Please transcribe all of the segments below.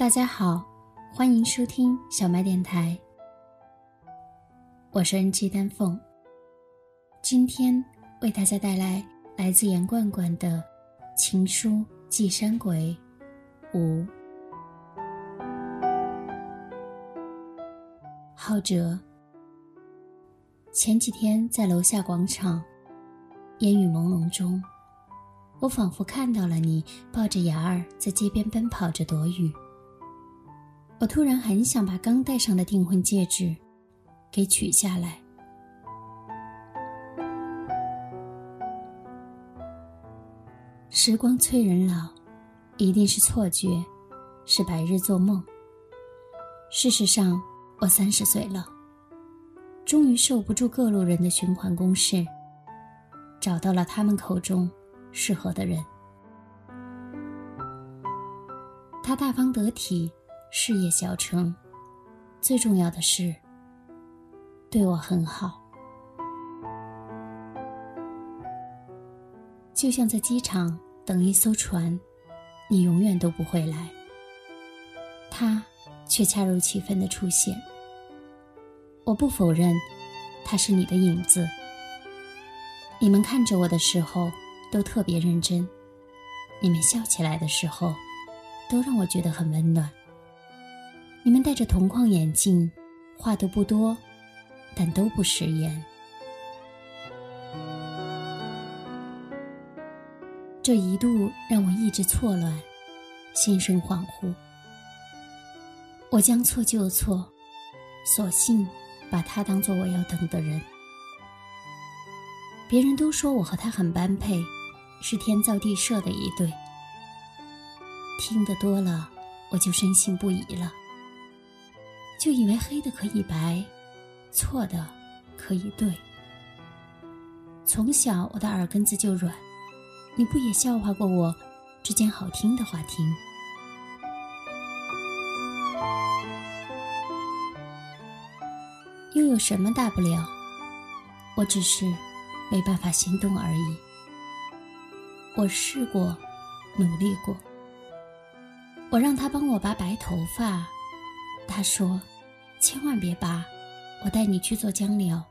大家好，欢迎收听小麦电台，我是 NG 丹凤。今天为大家带来来自严罐罐的《情书寄山鬼》五。浩哲，前几天在楼下广场，烟雨朦胧中，我仿佛看到了你抱着雅儿在街边奔跑着躲雨。我突然很想把刚戴上的订婚戒指给取下来。时光催人老，一定是错觉，是白日做梦。事实上，我三十岁了，终于受不住各路人的循环攻势，找到了他们口中适合的人。他大方得体。事业小成，最重要的是对我很好。就像在机场等一艘船，你永远都不会来，他却恰如其分的出现。我不否认他是你的影子。你们看着我的时候都特别认真，你们笑起来的时候都让我觉得很温暖。你们戴着铜框眼镜，话都不多，但都不食言。这一度让我意志错乱，心神恍惚。我将错就错，索性把他当做我要等的人。别人都说我和他很般配，是天造地设的一对。听得多了，我就深信不疑了。就以为黑的可以白，错的可以对。从小我的耳根子就软，你不也笑话过我，只捡好听的话听。又有什么大不了？我只是没办法行动而已。我试过，努力过。我让他帮我拔白头发，他说。千万别拔，我带你去做姜疗。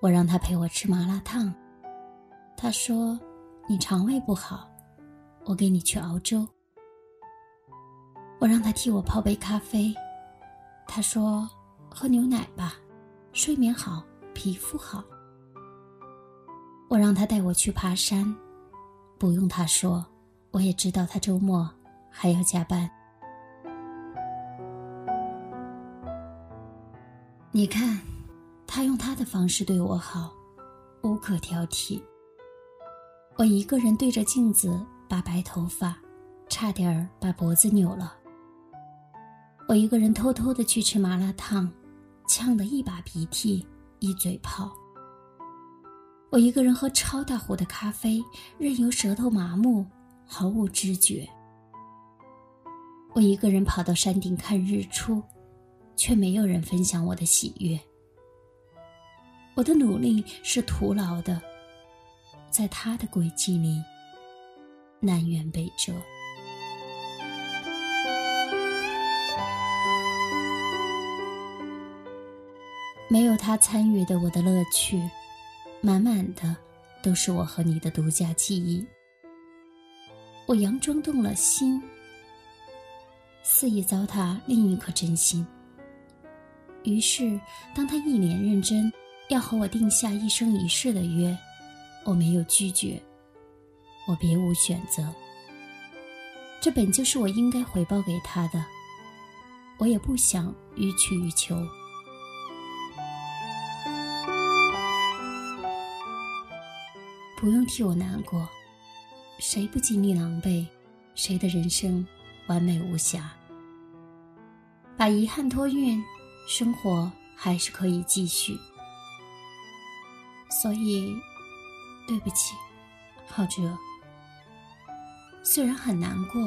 我让他陪我吃麻辣烫，他说你肠胃不好，我给你去熬粥。我让他替我泡杯咖啡，他说喝牛奶吧，睡眠好，皮肤好。我让他带我去爬山，不用他说，我也知道他周末还要加班。你看，他用他的方式对我好，无可挑剔。我一个人对着镜子拔白头发，差点儿把脖子扭了。我一个人偷偷的去吃麻辣烫，呛得一把鼻涕一嘴泡。我一个人喝超大壶的咖啡，任由舌头麻木，毫无知觉。我一个人跑到山顶看日出。却没有人分享我的喜悦。我的努力是徒劳的，在他的轨迹里，南辕北辙。没有他参与的我的乐趣，满满的都是我和你的独家记忆。我佯装动了心，肆意糟蹋另一颗真心。于是，当他一脸认真，要和我定下一生一世的约，我没有拒绝，我别无选择。这本就是我应该回报给他的，我也不想予取予求。不用替我难过，谁不经历狼狈，谁的人生完美无瑕。把遗憾托运，生活还是可以继续。所以，对不起，浩哲。虽然很难过，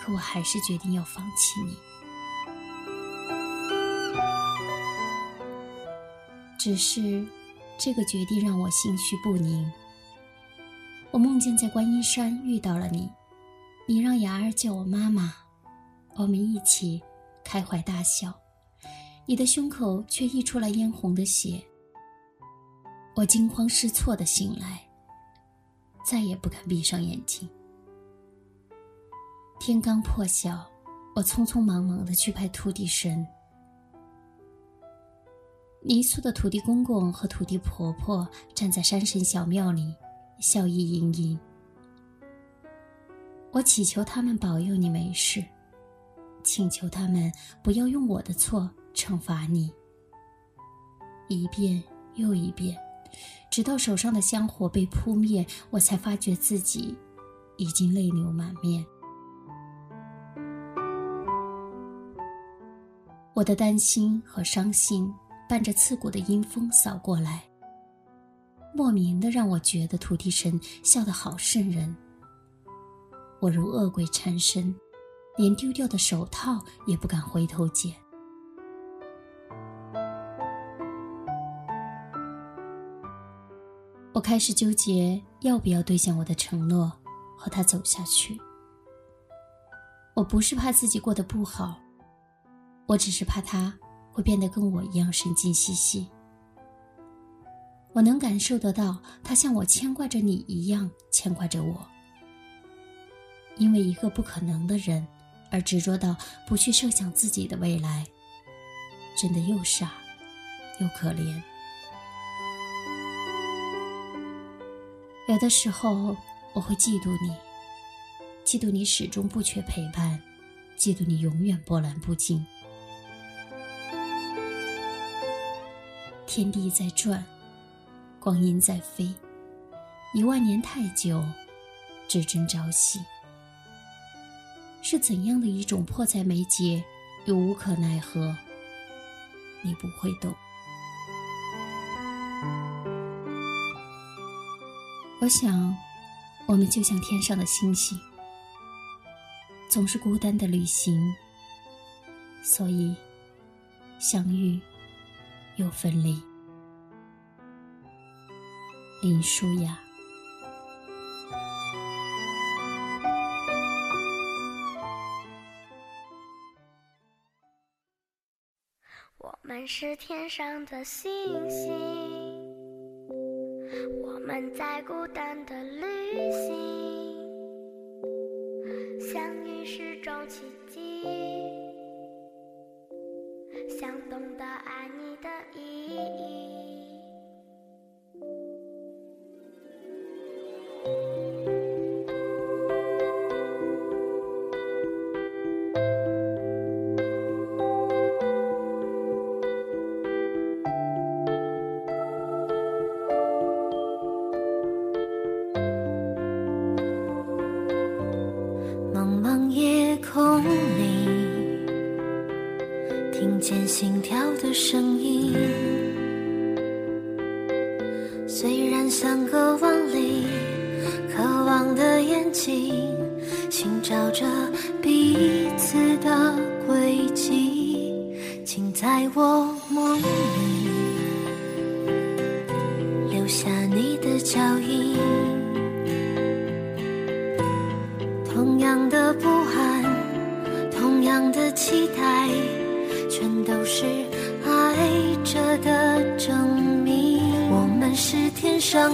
可我还是决定要放弃你。只是，这个决定让我心绪不宁。我梦见在观音山遇到了你，你让雅儿叫我妈妈，我们一起开怀大笑，你的胸口却溢出了嫣红的血。我惊慌失措的醒来，再也不敢闭上眼睛。天刚破晓，我匆匆忙忙的去拜土地神。泥塑的土地公公和土地婆婆站在山神小庙里，笑意盈盈。我祈求他们保佑你没事，请求他们不要用我的错惩罚你。一遍又一遍。直到手上的香火被扑灭，我才发觉自己已经泪流满面。我的担心和伤心伴着刺骨的阴风扫过来，莫名的让我觉得土地神笑得好瘆人。我如恶鬼缠身，连丢掉的手套也不敢回头捡。我开始纠结要不要兑现我的承诺，和他走下去。我不是怕自己过得不好，我只是怕他会变得跟我一样神经兮兮。我能感受得到，他像我牵挂着你一样牵挂着我。因为一个不可能的人，而执着到不去设想自己的未来，真的又傻又可怜。有的时候，我会嫉妒你，嫉妒你始终不缺陪伴，嫉妒你永远波澜不惊。天地在转，光阴在飞，一万年太久，只争朝夕。是怎样的一种迫在眉睫又无可奈何？你不会懂。我想，我们就像天上的星星，总是孤单的旅行，所以相遇又分离。林舒雅，我们是天上的星星。我们在孤单的旅行，听见心跳的声音，虽然相隔万里，渴望的眼睛寻找着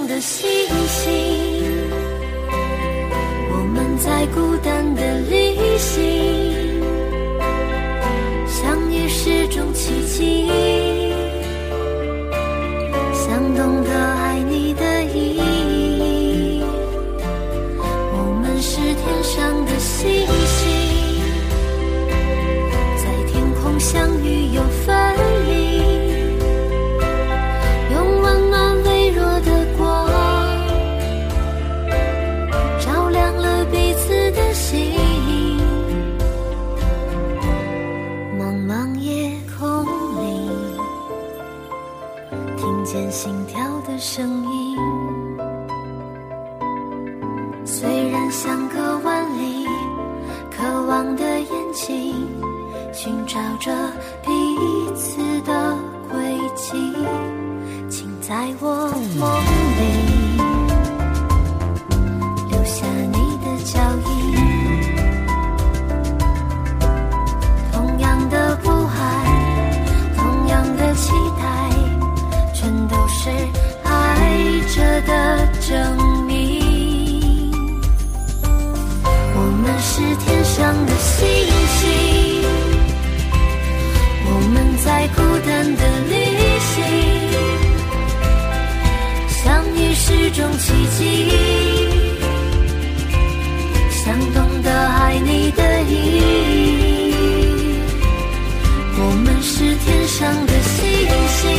的星星，在我梦里留下你的脚印同样的不安同样的期待全都是爱着的证明。我们是天上的星星我们在孤单的旅行。是种奇迹，想懂得爱你的意义。我们是天上的星星，